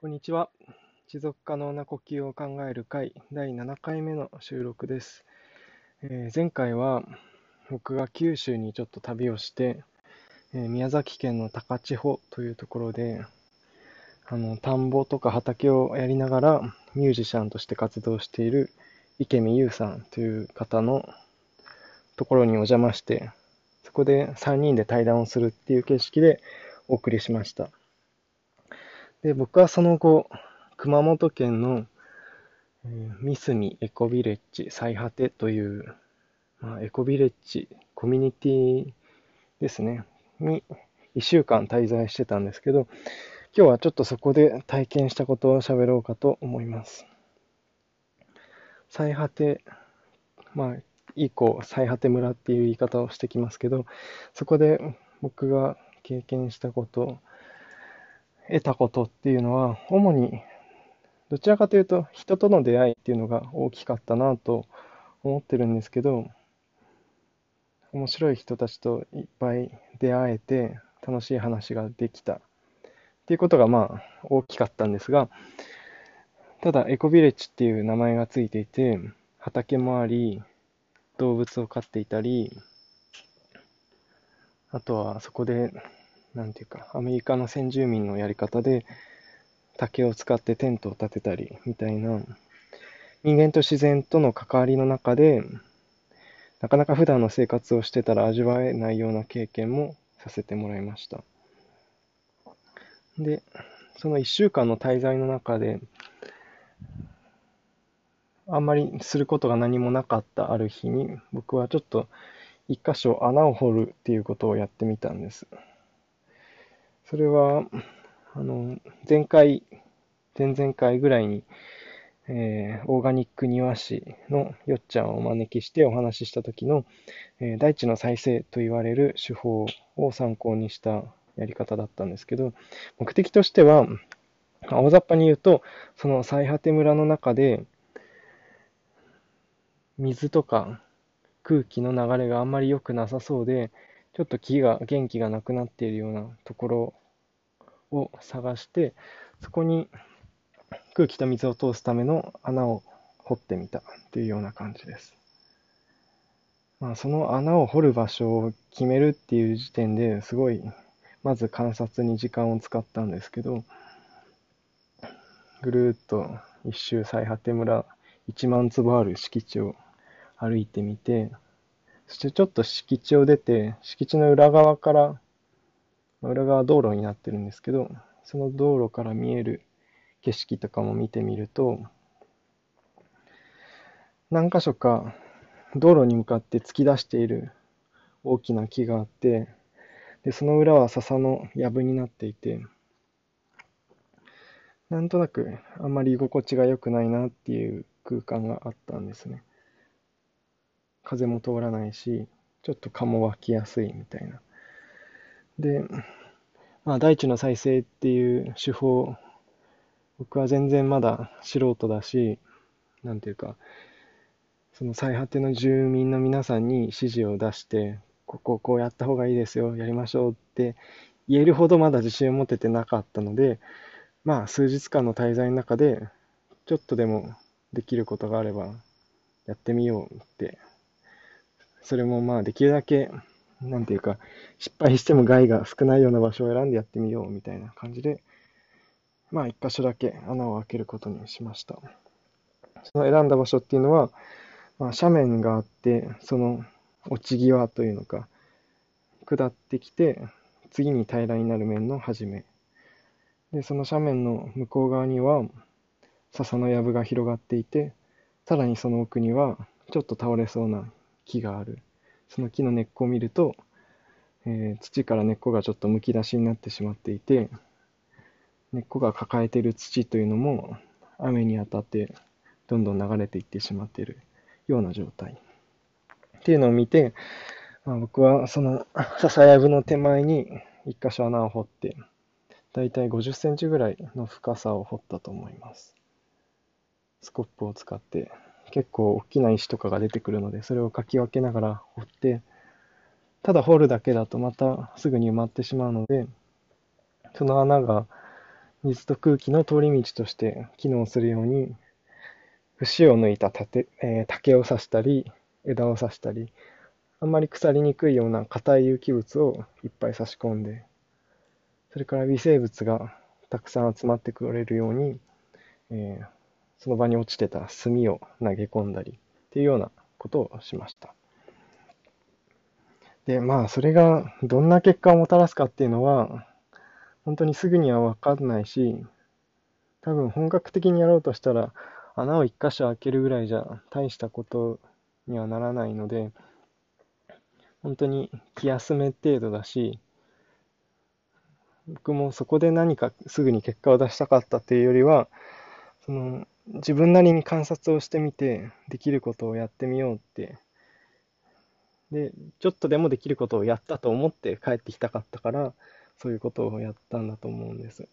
こんにちは。持続可能な呼吸を考える会第7回目の収録です。えー、前回は僕が九州にちょっと旅をして、えー、宮崎県の高千穂というところで、あの田んぼとか畑をやりながらミュージシャンとして活動している池見優さんという方のところにお邪魔して、そこで3人で対談をするっていう形式でお送りしました。で、僕はその後、熊本県の、えー、三隅エコビレッジ最果てという、まあ、エコビレッジコミュニティですね、に1週間滞在してたんですけど、今日はちょっとそこで体験したことを喋ろうかと思います。最果て、まあ、以降、最果て村っていう言い方をしてきますけど、そこで僕が経験したこと、得たことっていうのは、主にどちらかというと人との出会いっていうのが大きかったなと思ってるんですけど、面白い人たちといっぱい出会えて楽しい話ができたっていうことがまあ大きかったんですが、ただエコビレッジっていう名前がついていて、畑もあり、動物を飼っていたり、あとはそこでなんていうか、アメリカの先住民のやり方で、竹を使ってテントを建てたり、みたいな、人間と自然との関わりの中で、なかなか普段の生活をしてたら味わえないような経験もさせてもらいました。で、その1週間の滞在の中で、あんまりすることが何もなかったある日に、僕はちょっと一箇所穴を掘るっていうことをやってみたんです。それは、あの、前回、前々回ぐらいに、えー、オーガニック庭師のよっちゃんをお招きしてお話しした時の、えー、大地の再生と言われる手法を参考にしたやり方だったんですけど、目的としては、大雑把に言うと、その最果て村の中で、水とか空気の流れがあんまり良くなさそうで、ちょっと木が、元気がなくなっているようなところを探して、そこに空気と水を通すための穴を掘ってみたというような感じです。まあ、その穴を掘る場所を決めるっていう時点ですごい、まず観察に時間を使ったんですけど、ぐるっと一周最果て村1万坪ある敷地を歩いてみて、そしてちょっと敷地を出て、敷地の裏側から裏側道路になってるんですけど、その道路から見える景色とかも見てみると、何箇所か道路に向かって突き出している大きな木があって、で、その裏は笹の藪になっていて、なんとなくあんまり居心地が良くないなっていう空間があったんですね。風も通らないし、ちょっと蚊も湧きやすいみたいな。で、まあ、大地の再生っていう手法、僕は全然まだ素人だし、なんていうか、その最果ての住民の皆さんに指示を出して、こここうやった方がいいですよ、やりましょうって言えるほどまだ自信を持ててなかったので、まあ数日間の滞在の中で、ちょっとでもできることがあればやってみようって、それもまあできるだけなんていうか、失敗しても害が少ないような場所を選んでやってみようみたいな感じで、まあ一箇所だけ穴を開けることにしました。その選んだ場所っていうのは、まあ、斜面があって、その落ち際というのか、下ってきて、次に平らになる面の始め。で、その斜面の向こう側には、笹の藪が広がっていて、さらにその奥には、ちょっと倒れそうな木がある。その木の根っこを見ると、えー、土から根っこがちょっとむき出しになってしまっていて、根っこが抱えている土というのも雨に当たってどんどん流れていってしまっているような状態。っていうのを見て、まあ、僕はその笹やぶの手前に一箇所穴を掘って、だいたい50センチぐらいの深さを掘ったと思います。スコップを使って結構大きな石とかが出てくるので、それをかき分けながら掘って、ただ掘るだけだとまたすぐに埋まってしまうので、その穴が水と空気の通り道として機能するように、節を抜いた竹,、えー、竹を刺したり、枝を刺したり、あんまり腐りにくいような硬い有機物をいっぱい差し込んで、それから微生物がたくさん集まってくれるように、えー、その場に落ちてた炭を投げ込んだりっていうようなことをしました。で、まあ、それがどんな結果をもたらすかっていうのは、本当にすぐにはわかんないし、多分本格的にやろうとしたら、穴を一箇所開けるぐらいじゃ大したことにはならないので、本当に気休め程度だし、僕もそこで何かすぐに結果を出したかったっていうよりは、その自分なりに観察をしてみて、できることをやってみようって、で、ちょっとでもできることをやったと思って帰ってきたかったから、そういうことをやったんだと思うんです。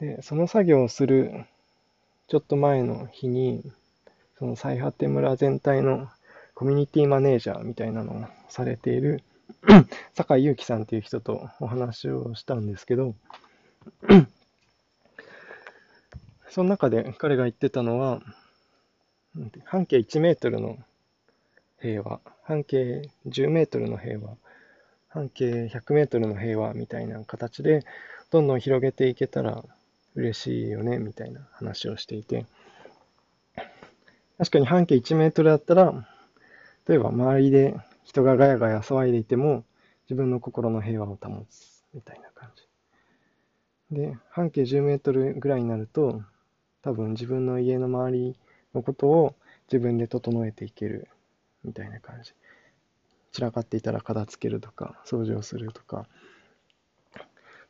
で、その作業をするちょっと前の日に、その最果て村全体のコミュニティマネージャーみたいなのをされている 酒井祐樹さんっていう人とお話をしたんですけどその中で彼が言ってたのは、半径1メートルの平和、半径10メートルの平和、半径100メートルの平和みたいな形で、どんどん広げていけたら嬉しいよね、みたいな話をしていて、確かに半径1メートルだったら、例えば周りで人がガヤガヤ騒いでいても、自分の心の平和を保つ、みたいな感じ。で、半径10メートルぐらいになると、多分自分の家の周りのことを自分で整えていけるみたいな感じ。散らかっていたら片付けるとか、掃除をするとか。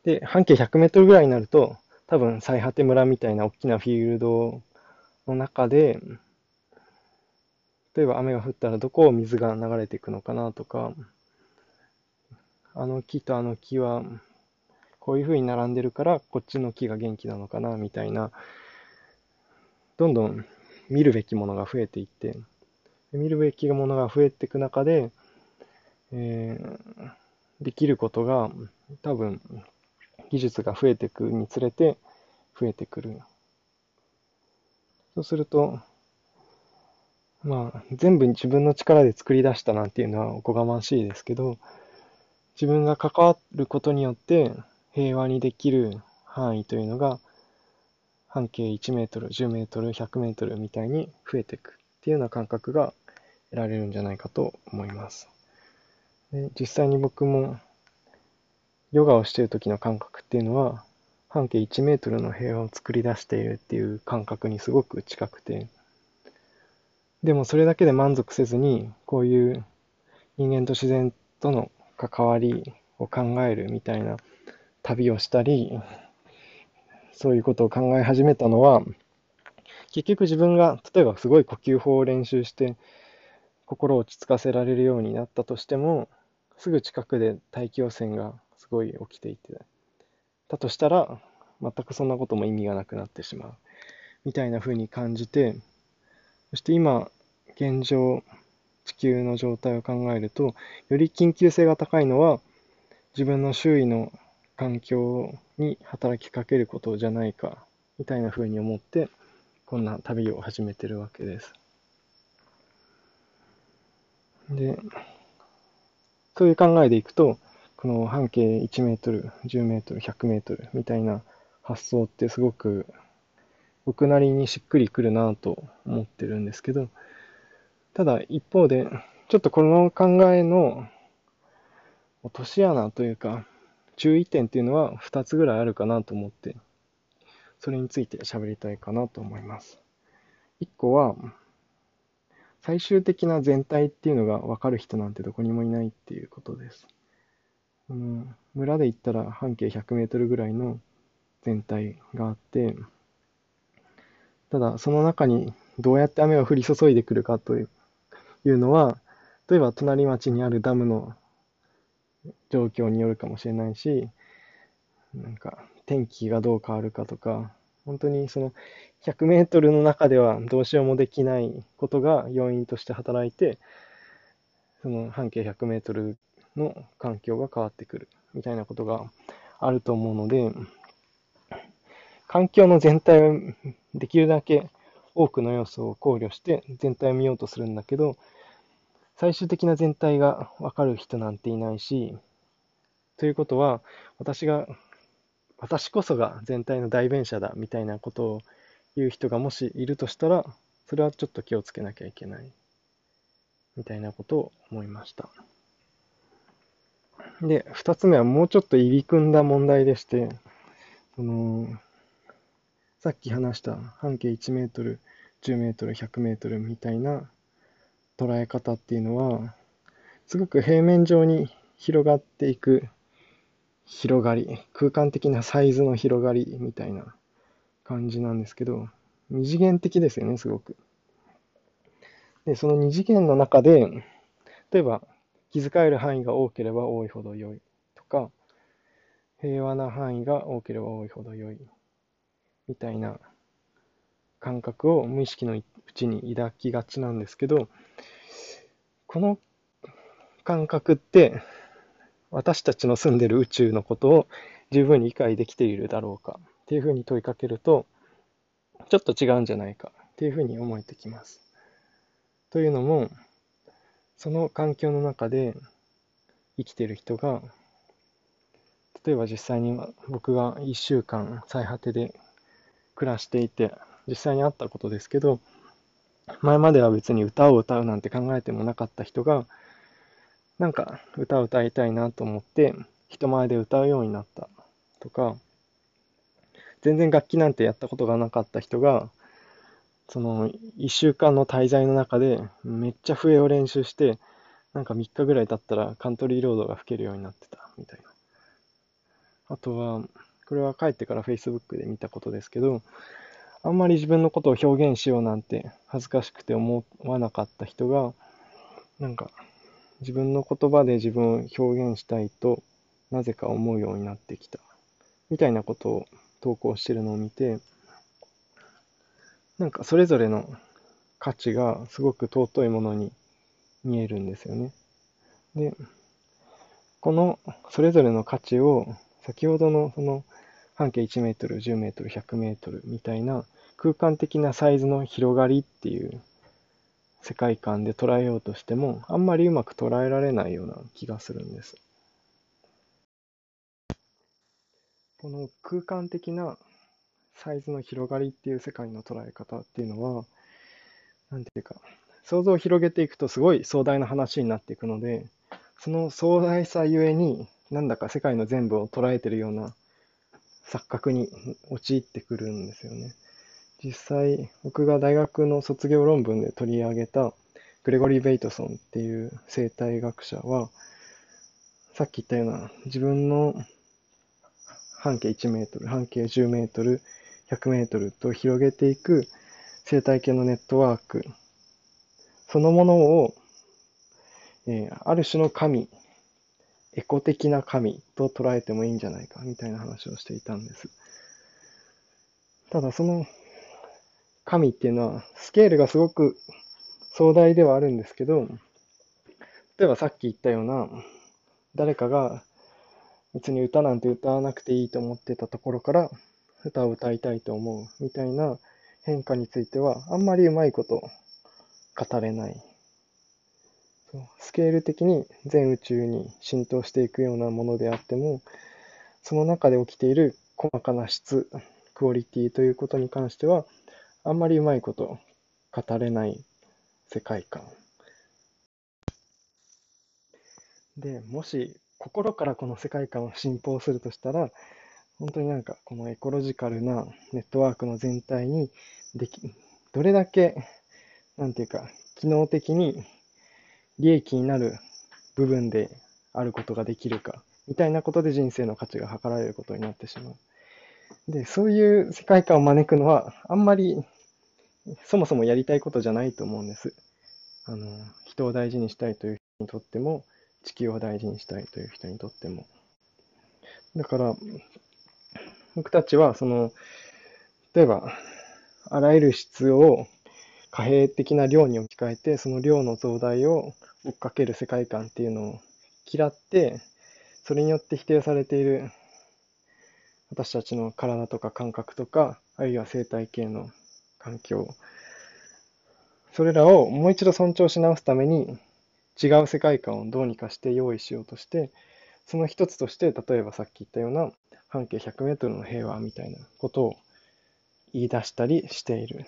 で、半径100メートルぐらいになると、多分最果て村みたいな大きなフィールドの中で、例えば雨が降ったらどこを水が流れていくのかなとか、あの木とあの木はこういう風に並んでるからこっちの木が元気なのかなみたいなどんどん見るべきものが増えていって、見るべきものが増えていく中で、えー、できることが多分技術が増えていくにつれて増えてくる。そうすると、まあ、全部自分の力で作り出したなんていうのはおこがましいですけど、自分が関わることによって平和にできる範囲というのが半径1メートル、10メートル、100メートルみたいに増えていくっていうような感覚が得られるんじゃないかと思います。で実際に僕もヨガをしている時の感覚っていうのは半径1メートルの平和を作り出しているっていう感覚にすごく近くてでもそれだけで満足せずにこういう人間と自然との関わりを考えるみたいな旅をしたりそういうことを考え始めたのは、結局自分が、例えばすごい呼吸法を練習して、心を落ち着かせられるようになったとしても、すぐ近くで大気汚染がすごい起きていて、だとしたら、全くそんなことも意味がなくなってしまう。みたいな風に感じて、そして今、現状、地球の状態を考えると、より緊急性が高いのは、自分の周囲の環境に働きかけることじゃないか、みたいな風に思って、こんな旅を始めてるわけです。で、そういう考えでいくと、この半径1メートル、10メートル、100メートルみたいな発想ってすごく僕なりにしっくりくるなと思ってるんですけど、ただ一方で、ちょっとこの考えの落とし穴というか、注意点っていうのは2つぐらいあるかなと思って、それについて喋りたいかなと思います。1個は、最終的な全体っていうのが分かる人なんてどこにもいないっていうことです。うん、村で言ったら半径100メートルぐらいの全体があって、ただその中にどうやって雨が降り注いでくるかというのは、例えば隣町にあるダムの状況によるかもしれないし、なんか天気がどう変わるかとか、本当にその100メートルの中ではどうしようもできないことが要因として働いて、その半径100メートルの環境が変わってくるみたいなことがあると思うので、環境の全体をできるだけ多くの要素を考慮して全体を見ようとするんだけど、最終的な全体がわかる人なんていないし、ということは、私が、私こそが全体の代弁者だみたいなことを言う人がもしいるとしたら、それはちょっと気をつけなきゃいけない。みたいなことを思いました。で、二つ目はもうちょっと入り組んだ問題でして、その、さっき話した半径1メートル、10メートル、100メートルみたいな捉え方っていうのは、すごく平面上に広がっていく広がり、空間的なサイズの広がりみたいな感じなんですけど、二次元的ですよね、すごく。で、その二次元の中で、例えば気遣える範囲が多ければ多いほど良いとか、平和な範囲が多ければ多いほど良いみたいな感覚を無意識のうちに抱きがちなんですけど、この感覚って私たちの住んでる宇宙のことを十分に理解できているだろうかっていうふうに問いかけると、ちょっと違うんじゃないかっていうふうに思えてきます。というのも、その環境の中で生きてる人が、例えば実際に僕が1週間最果てで暮らしていて、実際にあったことですけど、前までは別に歌を歌うなんて考えてもなかった人が、なんか歌を歌いたいなと思って人前で歌うようになったとか、全然楽器なんてやったことがなかった人が、その1週間の滞在の中でめっちゃ笛を練習して、なんか3日ぐらい経ったらカントリーロードが吹けるようになってたみたいな。あとは、これは帰ってから Facebook で見たことですけど、あんまり自分のことを表現しようなんて恥ずかしくて思わなかった人が、なんか自分の言葉で自分を表現したいとなぜか思うようになってきた。みたいなことを投稿してるのを見て、なんかそれぞれの価値がすごく尊いものに見えるんですよね。で、このそれぞれの価値を先ほどのその半径1メートル、10メートル、100メートルみたいな空間的なサイズの広がりっていう世界観で捉えようとしても、あんまりうまく捉えられないような気がするんです。この空間的なサイズの広がりっていう世界の捉え方っていうのは、なんていうか、想像を広げていくとすごい壮大な話になっていくので、その壮大さゆえに、なんだか世界の全部を捉えてるような錯覚に陥ってくるんですよね。実際、僕が大学の卒業論文で取り上げたグレゴリー・ベイトソンっていう生態学者は、さっき言ったような自分の半径1メートル、半径10メートル、100メートルと広げていく生態系のネットワークそのものを、えー、ある種の神、エコ的な神と捉えてもいいんじゃないかみたいな話をしていたんです。ただその神っていうのは、スケールがすごく壮大ではあるんですけど、例えばさっき言ったような、誰かが別に歌なんて歌わなくていいと思ってたところから、歌を歌いたいと思うみたいな変化については、あんまりうまいこと語れない。スケール的に全宇宙に浸透していくようなものであっても、その中で起きている細かな質、クオリティということに関しては、あんまりうまいこと語れない世界観。で、もし心からこの世界観を信奉するとしたら、本当になんかこのエコロジカルなネットワークの全体にでき、どれだけ、なんていうか、機能的に利益になる部分であることができるか、みたいなことで人生の価値が図られることになってしまう。で、そういう世界観を招くのは、あんまりそもそもやりたいことじゃないと思うんです。あの、人を大事にしたいという人にとっても、地球を大事にしたいという人にとっても。だから、僕たちは、その、例えば、あらゆる質を貨幣的な量に置き換えて、その量の増大を追っかける世界観っていうのを嫌って、それによって否定されている私たちの体とか感覚とか、あるいは生態系の環境、それらをもう一度尊重し直すために、違う世界観をどうにかして用意しようとして、その一つとして、例えばさっき言ったような半径100メートルの平和みたいなことを言い出したりしている。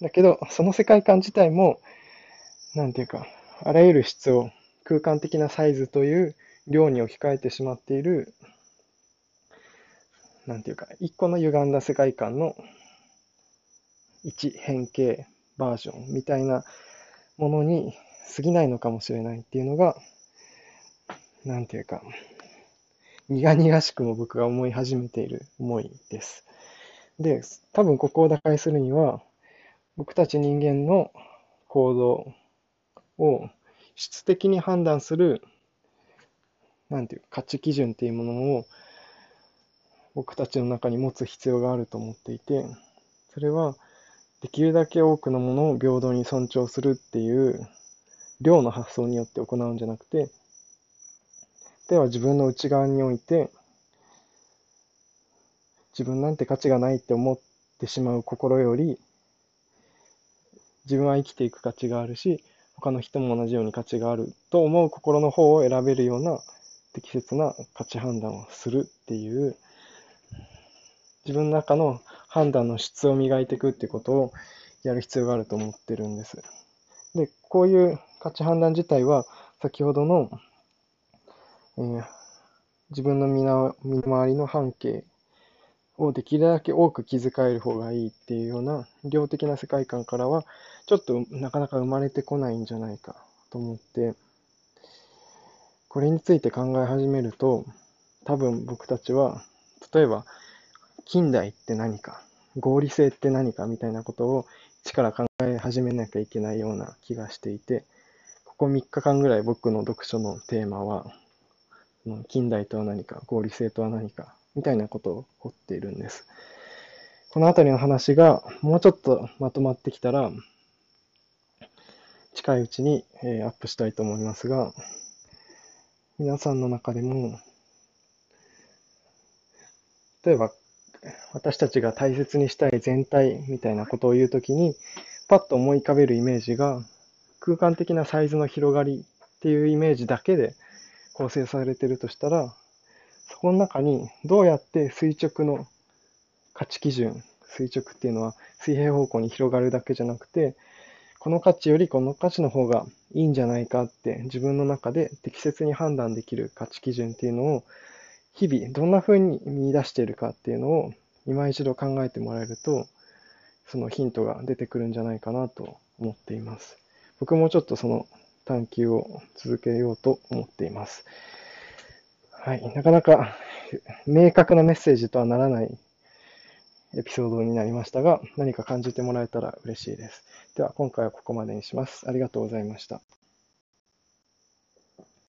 だけど、その世界観自体も、なんていうか、あらゆる質を空間的なサイズという量に置き換えてしまっている、なんていうか、一個の歪んだ世界観の一変形バージョンみたいなものに過ぎないのかもしれないっていうのが、なんていうか、苦々しくも僕が思い始めている思いです。で、多分ここを打開するには、僕たち人間の行動を質的に判断する、なんていう価値基準っていうものを僕たちの中に持つ必要があると思っていて、それはできるだけ多くのものを平等に尊重するっていう量の発想によって行うんじゃなくて、では自分の内側において、自分なんて価値がないって思ってしまう心より、自分は生きていく価値があるし、他の人も同じように価値があると思う心の方を選べるような適切な価値判断をするっていう、自分の中の判断の質を磨いていくってことをやる必要があると思ってるんです。で、こういう価値判断自体は、先ほどのえー、自分の身の身の回りの半径をできるだけ多く気遣える方がいいっていうような量的な世界観からはちょっとなかなか生まれてこないんじゃないかと思ってこれについて考え始めると多分僕たちは例えば近代って何か合理性って何かみたいなことを一から考え始めなきゃいけないような気がしていてここ3日間ぐらい僕の読書のテーマは近代とは何か、合理性とは何か、みたいなことを掘っているんです。このあたりの話がもうちょっとまとまってきたら、近いうちに、えアップしたいと思いますが、皆さんの中でも、例えば、私たちが大切にしたい全体みたいなことを言うときに、パッと思い浮かべるイメージが、空間的なサイズの広がりっていうイメージだけで構成されてるとしたら、そこの中にどうやって垂直の価値基準、垂直っていうのは水平方向に広がるだけじゃなくて、この価値よりこの価値の方がいいんじゃないかって自分の中で適切に判断できる価値基準っていうのを日々どんな風に見出しているかっていうのを今一度考えてもらえるとそのヒントが出てくるんじゃないかなと思っています。僕もちょっとその探求を続けようと思っています。はい。なかなか明確なメッセージとはならないエピソードになりましたが、何か感じてもらえたら嬉しいです。では、今回はここまでにします。ありがとうございました。